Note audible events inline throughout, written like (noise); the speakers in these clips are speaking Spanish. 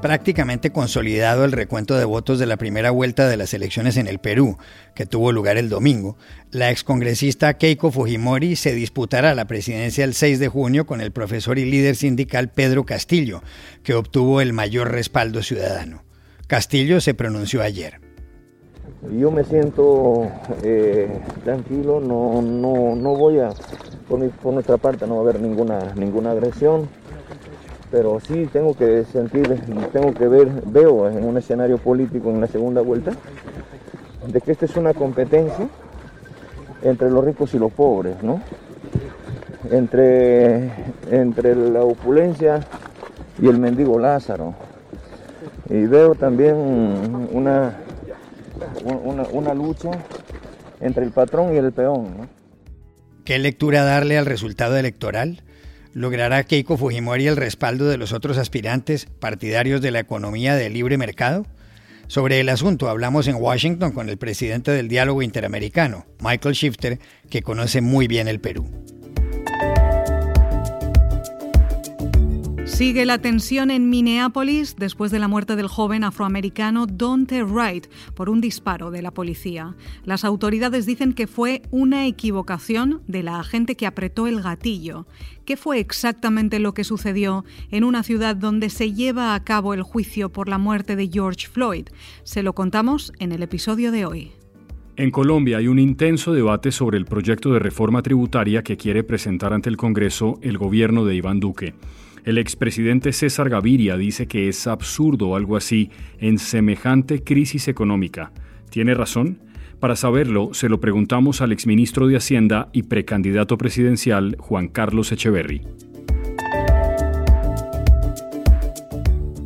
prácticamente consolidado el recuento de votos de la primera vuelta de las elecciones en el Perú, que tuvo lugar el domingo, la excongresista Keiko Fujimori se disputará la presidencia el 6 de junio con el profesor y líder sindical Pedro Castillo, que obtuvo el mayor respaldo ciudadano. Castillo se pronunció ayer. Yo me siento eh, tranquilo, no, no, no voy a, por, nuestra parte no va a haber ninguna, ninguna agresión pero sí tengo que sentir, tengo que ver, veo en un escenario político en la segunda vuelta, de que esta es una competencia entre los ricos y los pobres, ¿no? Entre, entre la opulencia y el mendigo Lázaro. Y veo también una, una, una lucha entre el patrón y el peón. ¿no? ¿Qué lectura darle al resultado electoral? ¿Logrará Keiko Fujimori el respaldo de los otros aspirantes partidarios de la economía de libre mercado? Sobre el asunto hablamos en Washington con el presidente del Diálogo Interamericano, Michael Shifter, que conoce muy bien el Perú. Sigue la tensión en Minneapolis después de la muerte del joven afroamericano Dante Wright por un disparo de la policía. Las autoridades dicen que fue una equivocación de la agente que apretó el gatillo. ¿Qué fue exactamente lo que sucedió en una ciudad donde se lleva a cabo el juicio por la muerte de George Floyd? Se lo contamos en el episodio de hoy. En Colombia hay un intenso debate sobre el proyecto de reforma tributaria que quiere presentar ante el Congreso el gobierno de Iván Duque. El expresidente César Gaviria dice que es absurdo algo así en semejante crisis económica. ¿Tiene razón? Para saberlo, se lo preguntamos al exministro de Hacienda y precandidato presidencial Juan Carlos Echeverry.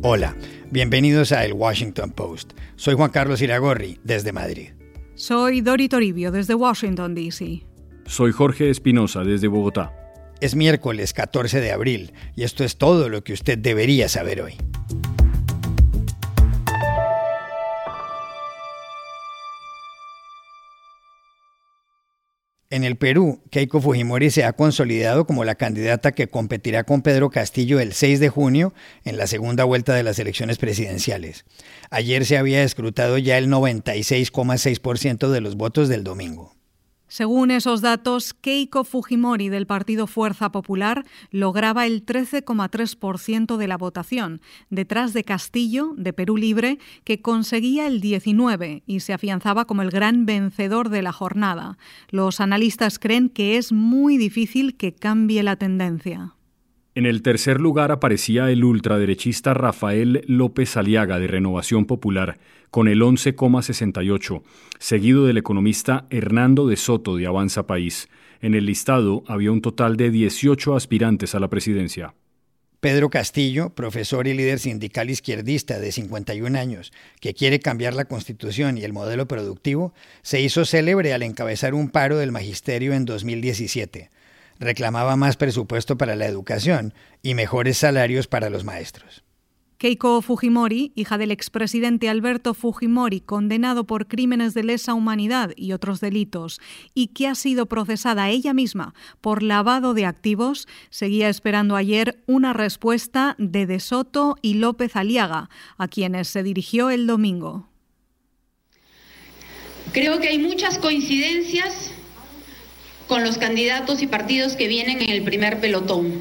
Hola, bienvenidos a El Washington Post. Soy Juan Carlos Iragorri, desde Madrid. Soy Dori Toribio, desde Washington, D.C. Soy Jorge Espinosa, desde Bogotá. Es miércoles 14 de abril y esto es todo lo que usted debería saber hoy. En el Perú, Keiko Fujimori se ha consolidado como la candidata que competirá con Pedro Castillo el 6 de junio en la segunda vuelta de las elecciones presidenciales. Ayer se había escrutado ya el 96,6% de los votos del domingo. Según esos datos, Keiko Fujimori del partido Fuerza Popular lograba el 13,3% de la votación, detrás de Castillo, de Perú Libre, que conseguía el 19% y se afianzaba como el gran vencedor de la jornada. Los analistas creen que es muy difícil que cambie la tendencia. En el tercer lugar aparecía el ultraderechista Rafael López Aliaga de Renovación Popular, con el 11,68, seguido del economista Hernando de Soto de Avanza País. En el listado había un total de 18 aspirantes a la presidencia. Pedro Castillo, profesor y líder sindical izquierdista de 51 años, que quiere cambiar la constitución y el modelo productivo, se hizo célebre al encabezar un paro del magisterio en 2017 reclamaba más presupuesto para la educación y mejores salarios para los maestros. Keiko Fujimori, hija del expresidente Alberto Fujimori, condenado por crímenes de lesa humanidad y otros delitos, y que ha sido procesada ella misma por lavado de activos, seguía esperando ayer una respuesta de De Soto y López Aliaga, a quienes se dirigió el domingo. Creo que hay muchas coincidencias con los candidatos y partidos que vienen en el primer pelotón.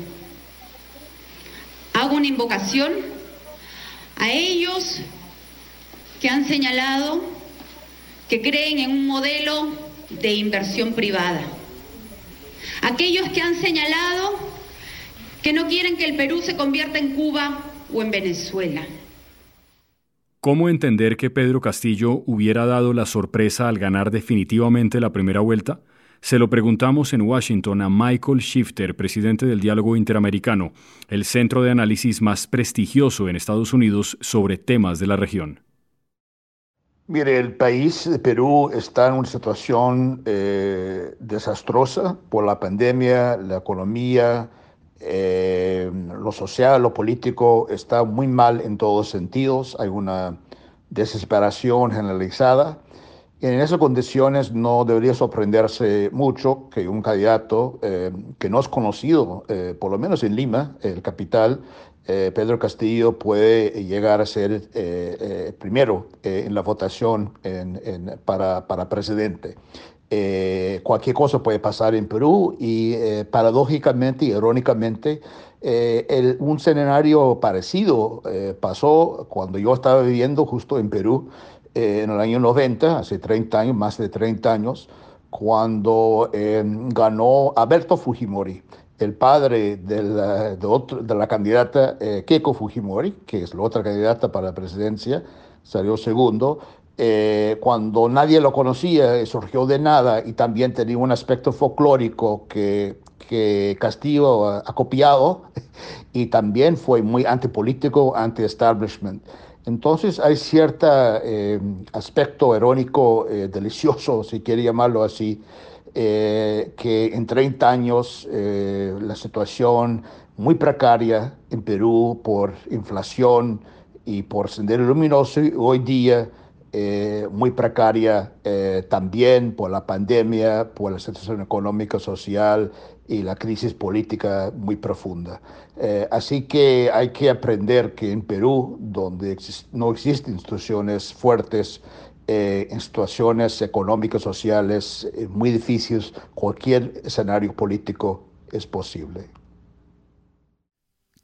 Hago una invocación a ellos que han señalado que creen en un modelo de inversión privada. Aquellos que han señalado que no quieren que el Perú se convierta en Cuba o en Venezuela. ¿Cómo entender que Pedro Castillo hubiera dado la sorpresa al ganar definitivamente la primera vuelta? Se lo preguntamos en Washington a Michael Shifter, presidente del Diálogo Interamericano, el centro de análisis más prestigioso en Estados Unidos sobre temas de la región. Mire, el país de Perú está en una situación eh, desastrosa por la pandemia, la economía, eh, lo social, lo político está muy mal en todos sentidos. Hay una desesperación generalizada En esas condiciones no debería sorprenderse mucho que un candidato eh, que no es conocido, eh, por lo menos en Lima, el capital, eh, Pedro Castillo puede llegar a ser primero en la votación para, para, presidente. cualquier cosa puede pasar en Perú y paradójicamente y irónicamente un escenario parecido pasó cuando yo estaba viviendo justo en Perú en el año 90, hace 30 años, más de 30 años, cuando em, ganó Alberto Fujimori, el padre de la, de, la candidata eh, Keiko Fujimori, que es la otra candidata para la presidencia, salió segundo. Eh, cuando nadie lo conocía, surgió de nada y también tenía un aspecto folclórico que, que Castillo ha, ha copiado (laughs) y también fue muy antipolítico, anti-establishment. Entonces hay cierto eh, aspecto irónico, eh, delicioso, si quiere llamarlo así, eh, que en 30 años la situación muy precaria en Perú por inflación y por Sendero Luminoso, hoy día muy precaria también por la pandemia, por la situación económica, social y la crisis política muy profunda. Eh, así que hay que aprender que en Perú, donde no existen instituciones fuertes, eh, en situaciones económicas, sociales eh, muy difíciles, cualquier escenario político es posible.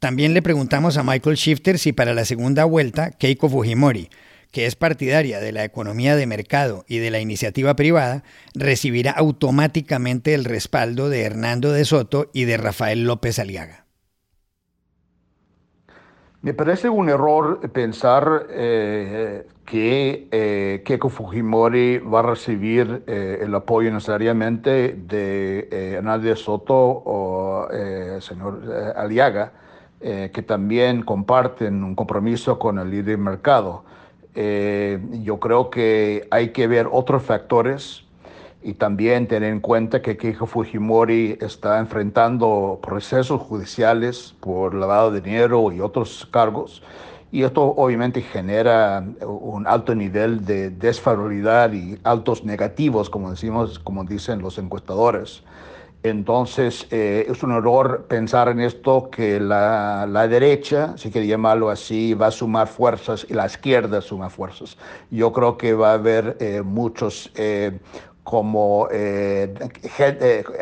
También le preguntamos a Michael Shifter si para la segunda vuelta Keiko Fujimori, que es partidaria de la economía de mercado y de la iniciativa privada, recibirá automáticamente el respaldo de Hernando de Soto y de Rafael López Aliaga. Me parece un error pensar eh, que eh, Keiko Fujimori va a recibir eh, el apoyo necesariamente de Hernando de Soto o el señor Aliaga, que también comparten un compromiso con el del mercado. Eh, yo creo que hay que ver otros factores y también tener en cuenta que Keiko Fujimori está enfrentando procesos judiciales por lavado de dinero y otros cargos. Y esto obviamente genera un alto nivel de desfavorabilidad y altos negativos, como decimos, como dicen los encuestadores. Entonces, eh, es un error pensar en esto que la, la, derecha, si quiere llamarlo así, va a sumar fuerzas y la izquierda suma fuerzas. Yo creo que va a haber eh, muchos eh, como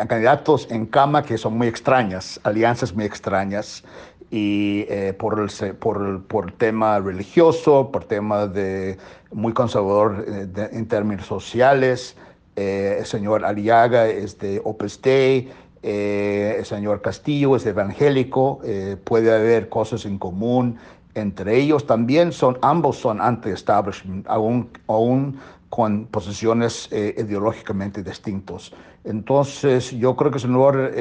candidatos en cama que son muy extrañas, alianzas muy extrañas, y por, el, por, por tema religioso, por tema de muy conservador en términos sociales, eh, el señor Aliaga es de Opus Dei, eh, el señor Castillo es evangélico, eh, puede haber cosas en común entre ellos. También son, ambos son anti-establishment, aún, aún con posiciones ideológicamente distintos. Entonces, yo creo que es un error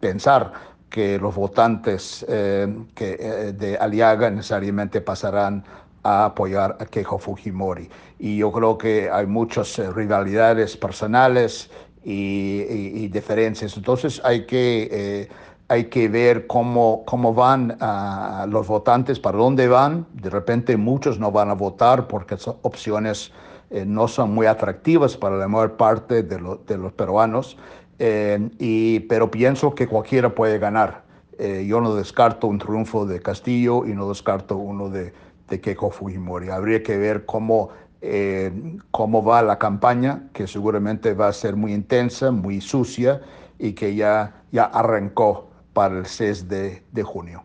pensar que los votantes que, de Aliaga necesariamente pasarán a apoyar a Keiko Fujimori. Y yo creo que hay muchas eh, rivalidades personales y, diferencias. Entonces hay que, eh, hay que ver cómo, cómo van uh, los votantes, para dónde van. De repente muchos no van a votar porque son opciones eh, no son muy atractivas para la mayor parte de, de los peruanos. y, pero pienso que cualquiera puede ganar. yo no descarto un triunfo de Castillo y no descarto uno de, de Keiko Fujimori. Habría que ver cómo, eh, cómo va la campaña, que seguramente va a ser muy intensa, muy sucia y que ya, ya arrancó para el 6 de, de junio.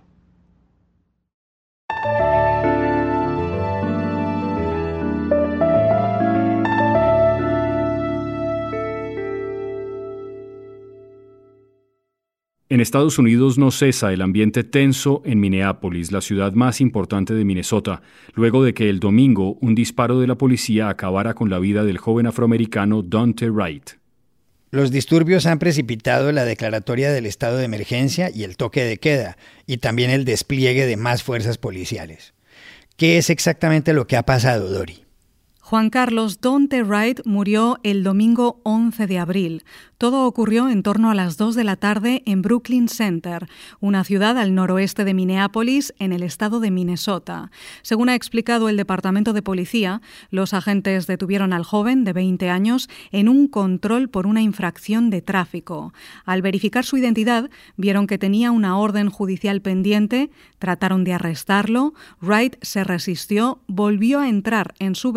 En Estados Unidos no cesa el ambiente tenso en Minneapolis, la ciudad más importante de Minnesota, luego de que el domingo un disparo de la policía acabara con la vida del joven afroamericano Dante Wright. Los disturbios han precipitado la declaratoria del estado de emergencia y el toque de queda, y también el despliegue de más fuerzas policiales. ¿Qué es exactamente lo que ha pasado, Dori? Juan Carlos Donte Wright murió el domingo 11 de abril. Todo ocurrió en torno a las 2 de la tarde en Brooklyn Center, una ciudad al noroeste de Minneapolis, en el estado de Minnesota. Según ha explicado el Departamento de Policía, los agentes detuvieron al joven de 20 años en un control por una infracción de tráfico. Al verificar su identidad, vieron que tenía una orden judicial pendiente, trataron de arrestarlo, Wright se resistió, volvió a entrar en su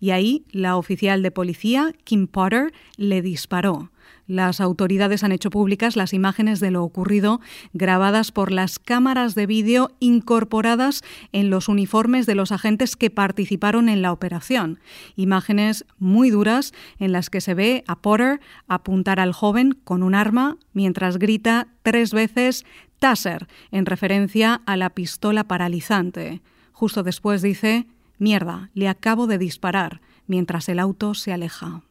y ahí la oficial de policía, Kim Potter, le disparó. Las autoridades han hecho públicas las imágenes de lo ocurrido grabadas por las cámaras de vídeo incorporadas en los uniformes de los agentes que participaron en la operación. Imágenes muy duras en las que se ve a Potter apuntar al joven con un arma mientras grita tres veces Taser en referencia a la pistola paralizante. Justo después dice, Mierda, le acabo de disparar, mientras el auto se aleja.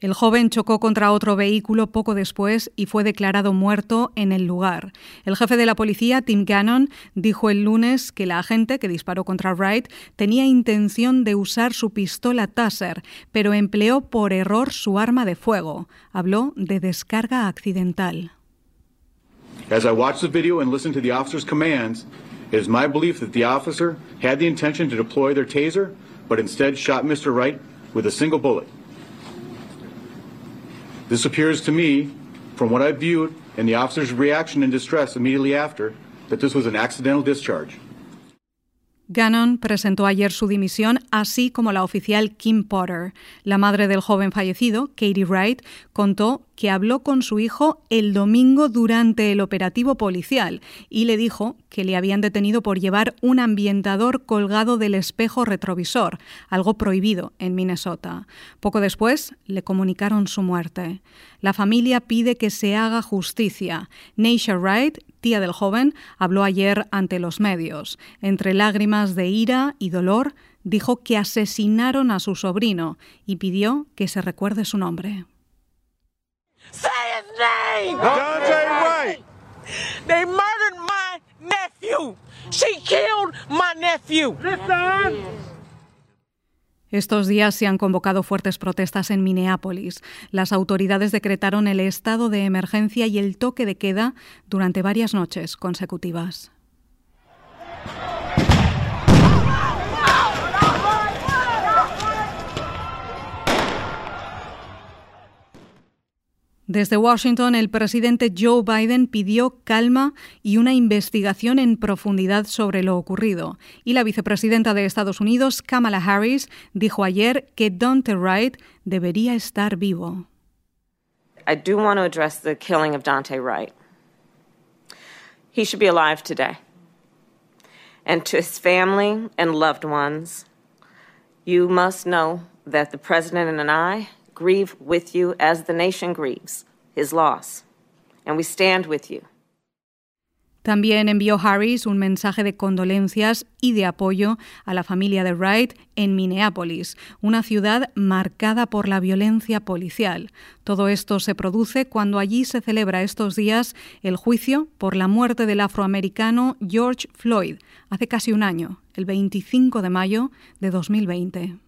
El joven chocó contra otro vehículo poco después y fue declarado muerto en el lugar. El jefe de la policía, Tim Gannon, dijo el lunes que la agente que disparó contra Wright tenía intención de usar su pistola Taser, pero empleó por error su arma de fuego. Habló de descarga accidental. As I watched the video and listened to the officer's commands, it is my belief that the officer had the intention to deploy their taser, but instead shot Mr. Wright with a single bullet. This appears to me, from what I viewed and the officer's reaction and distress immediately after, that this was an accidental discharge. Gannon presentó ayer su dimisión, así como la oficial Kim Potter. La madre del joven fallecido, Katie Wright, contó que habló con su hijo el domingo durante el operativo policial y le dijo que le habían detenido por llevar un ambientador colgado del espejo retrovisor, algo prohibido en Minnesota. Poco después le comunicaron su muerte. La familia pide que se haga justicia. Neisha Wright, tía del joven, habló ayer ante los medios. Entre lágrimas de ira y dolor, dijo que asesinaron a su sobrino y pidió que se recuerde su nombre. Say his name! Dante White! They murdered my nephew! She killed my nephew! Listen! Estos días se han convocado fuertes protestas en Minneapolis. Las autoridades decretaron el estado de emergencia y el toque de queda durante varias noches consecutivas. Desde Washington, el presidente Joe Biden pidió calma y una investigación en profundidad sobre lo ocurrido. Y la vicepresidenta de Estados Unidos, Kamala Harris, dijo ayer que Dante Wright debería estar vivo. I do want to address the killing of Dante Wright. He should be alive today. And to his family and loved ones, you must know that the president and I grieve with you as the nation grieves his loss. And we stand with you. También envió Harris un mensaje de condolencias y de apoyo a la familia de Wright en Minneapolis, una ciudad marcada por la violencia policial. Todo esto se produce cuando allí se celebra estos días el juicio por la muerte del afroamericano George Floyd, hace casi un año, el 25 de mayo de 2020.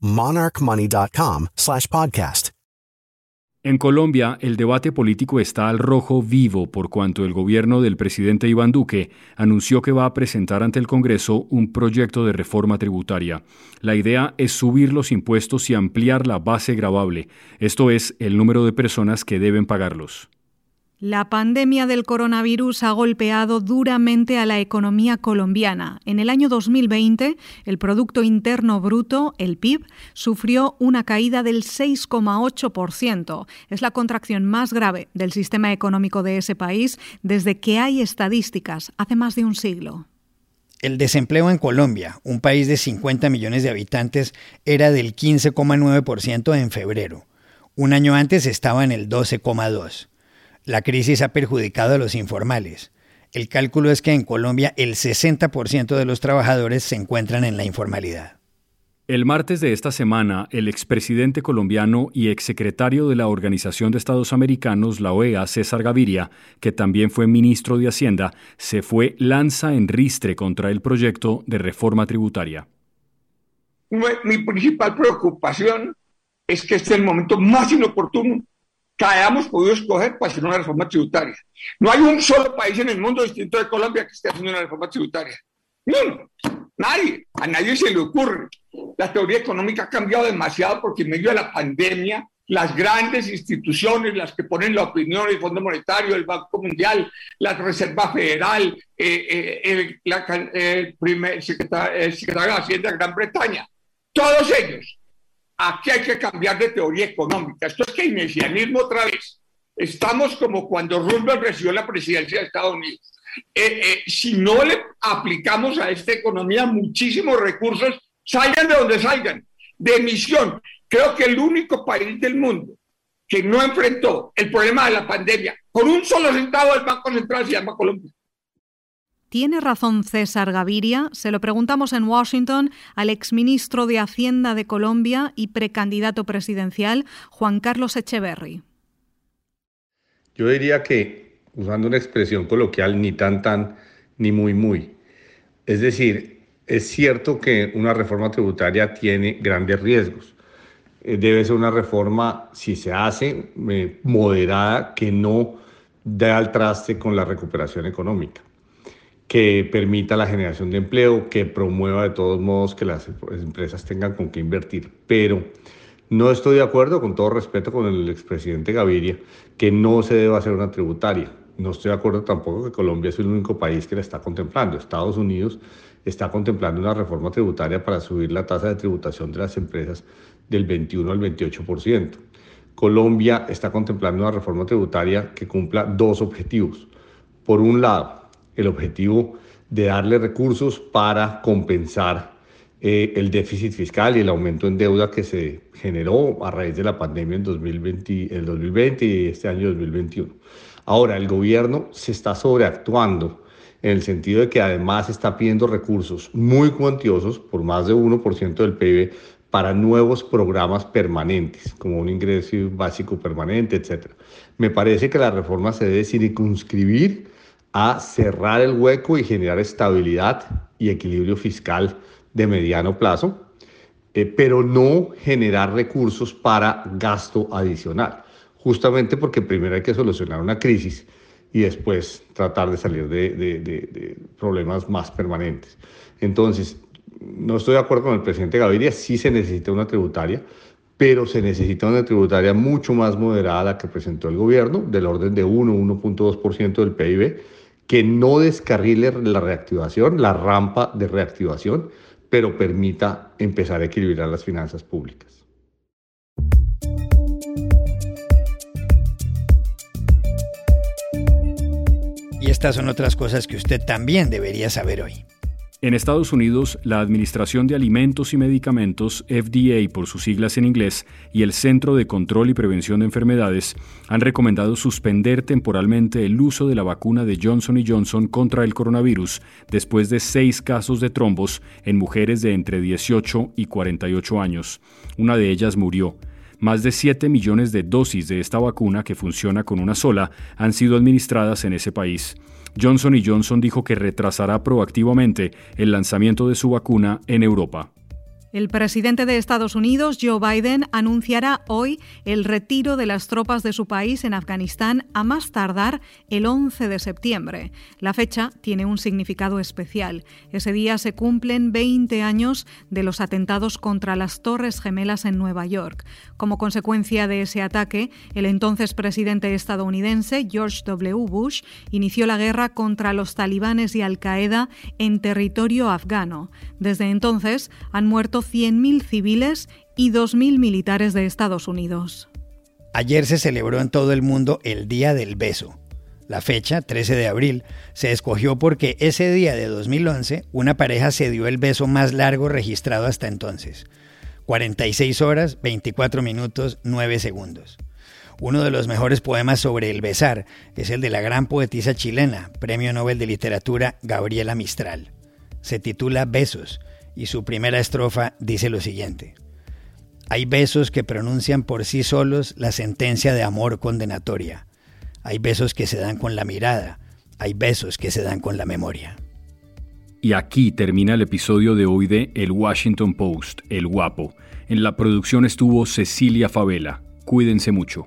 monarchmoney.com podcast. En Colombia, el debate político está al rojo vivo por cuanto el gobierno del presidente Iván Duque anunció que va a presentar ante el Congreso un proyecto de reforma tributaria. La idea es subir los impuestos y ampliar la base gravable, esto es, el número de personas que deben pagarlos. La pandemia del coronavirus ha golpeado duramente a la economía colombiana. En el año 2020, el Producto Interno Bruto, el PIB, sufrió una caída del 6,8%. Es la contracción más grave del sistema económico de ese país desde que hay estadísticas, hace más de un siglo. El desempleo en Colombia, un país de 50 millones de habitantes, era del 15,9% en febrero. Un año antes estaba en el 12,2%. La crisis ha perjudicado a los informales. El cálculo es que en Colombia el 60% de los trabajadores se encuentran en la informalidad. El martes de esta semana, el expresidente colombiano y exsecretario de la Organización de Estados Americanos, la OEA, César Gaviria, que también fue ministro de Hacienda, se fue lanza en ristre contra el proyecto de reforma tributaria. Mi principal preocupación es que este es el momento más inoportuno que hayamos podido escoger para hacer una reforma tributaria. No hay un solo país en el mundo distinto de Colombia que esté haciendo una reforma tributaria. No, nadie, a nadie se le ocurre. La teoría económica ha cambiado demasiado porque en medio de la pandemia, las grandes instituciones, las que ponen la opinión, el Fondo Monetario, el Banco Mundial, la Reserva Federal, eh, eh, el, primer secretario, el secretario de Hacienda de Gran Bretaña, todos ellos aquí hay que cambiar de teoría económica. Esto es keynesianismo otra vez. Estamos como cuando Roosevelt recibió la presidencia de Estados Unidos. Eh, eh, si no le aplicamos a esta economía muchísimos recursos, salgan de donde salgan, de emisión. Creo que el único país del mundo que no enfrentó el problema de la pandemia con un solo centavo del Banco Central se llama Colombia. ¿Tiene razón César Gaviria? Se lo preguntamos en Washington al exministro de Hacienda de Colombia y precandidato presidencial, Juan Carlos Echeverry. Yo diría que, usando una expresión coloquial, ni tan tan, ni muy muy. Es decir, es cierto que una reforma tributaria tiene grandes riesgos. Eh, debe ser una reforma, si se hace, eh, moderada, que no dé al traste con la recuperación económica que permita la generación de empleo, que promueva de todos modos que las empresas tengan con qué invertir. Pero no estoy de acuerdo, con todo respeto, con el expresidente Gaviria, que no se debe hacer una tributaria. No estoy de acuerdo tampoco que Colombia es el único país que la está contemplando. Estados Unidos está contemplando una reforma tributaria para subir la tasa de tributación de las empresas del 21 al 28%. Colombia está contemplando una reforma tributaria que cumpla dos objetivos. Por un lado, el objetivo de darle recursos para compensar eh, el déficit fiscal y el aumento en deuda que se generó a raíz de la pandemia en 2020, el 2020 y este año 2021. Ahora, el gobierno se está sobreactuando en el sentido de que además está pidiendo recursos muy cuantiosos, por más de 1% del PIB, para nuevos programas permanentes, como un ingreso básico permanente, etc. Me parece que la reforma se debe circunscribir a cerrar el hueco y generar estabilidad y equilibrio fiscal de mediano plazo, eh, pero no generar recursos para gasto adicional, justamente porque primero hay que solucionar una crisis y después tratar de salir de, de problemas más permanentes. Entonces, no estoy de acuerdo con el presidente Gaviria, sí se necesita una tributaria, pero se necesita una tributaria mucho más moderada a la que presentó el gobierno, del orden de 1, 1.2% del PIB, que no descarrile la reactivación, la rampa de reactivación, pero permita empezar a equilibrar las finanzas públicas. Y estas son otras cosas que usted también debería saber hoy. En Estados Unidos, la Administración de Alimentos y Medicamentos, FDA por sus siglas en inglés, y el Centro de Control y Prevención de Enfermedades han recomendado suspender temporalmente el uso de la vacuna de Johnson Johnson contra el coronavirus después de seis casos de trombos en mujeres de entre 18 y 48 años. Una de ellas murió. Más de 7 millones de dosis de esta vacuna, que funciona con una sola, han sido administradas en ese país. Johnson Johnson dijo que retrasará proactivamente el lanzamiento de su vacuna en Europa. El presidente de Estados Unidos, Joe Biden, anunciará hoy el retiro de las tropas de su país en Afganistán a más tardar el 11 de septiembre. La fecha tiene un significado especial. Ese día se cumplen 20 años de los atentados contra las Torres Gemelas en Nueva York. Como consecuencia de ese ataque, el entonces presidente estadounidense, George W. Bush, inició la guerra contra los talibanes y Al-Qaeda en territorio afgano. Desde entonces han muerto 100.000 civiles y 2.000 militares de Estados Unidos. Ayer se celebró en todo el mundo el Día del Beso. La fecha, 13 de abril, se escogió porque ese día de 2011 una pareja se dio el beso más largo registrado hasta entonces. 46 horas, 24 minutos, 9 segundos. Uno de los mejores poemas sobre el besar es el de la gran poetisa chilena, Premio Nobel de Literatura Gabriela Mistral. Se titula Besos y su primera estrofa dice lo siguiente. Hay besos que pronuncian por sí solos la sentencia de amor condenatoria. Hay besos que se dan con la mirada. Hay besos que se dan con la memoria. Y aquí termina el episodio de hoy de El Washington Post, El Guapo. En la producción estuvo Cecilia Favela. Cuídense mucho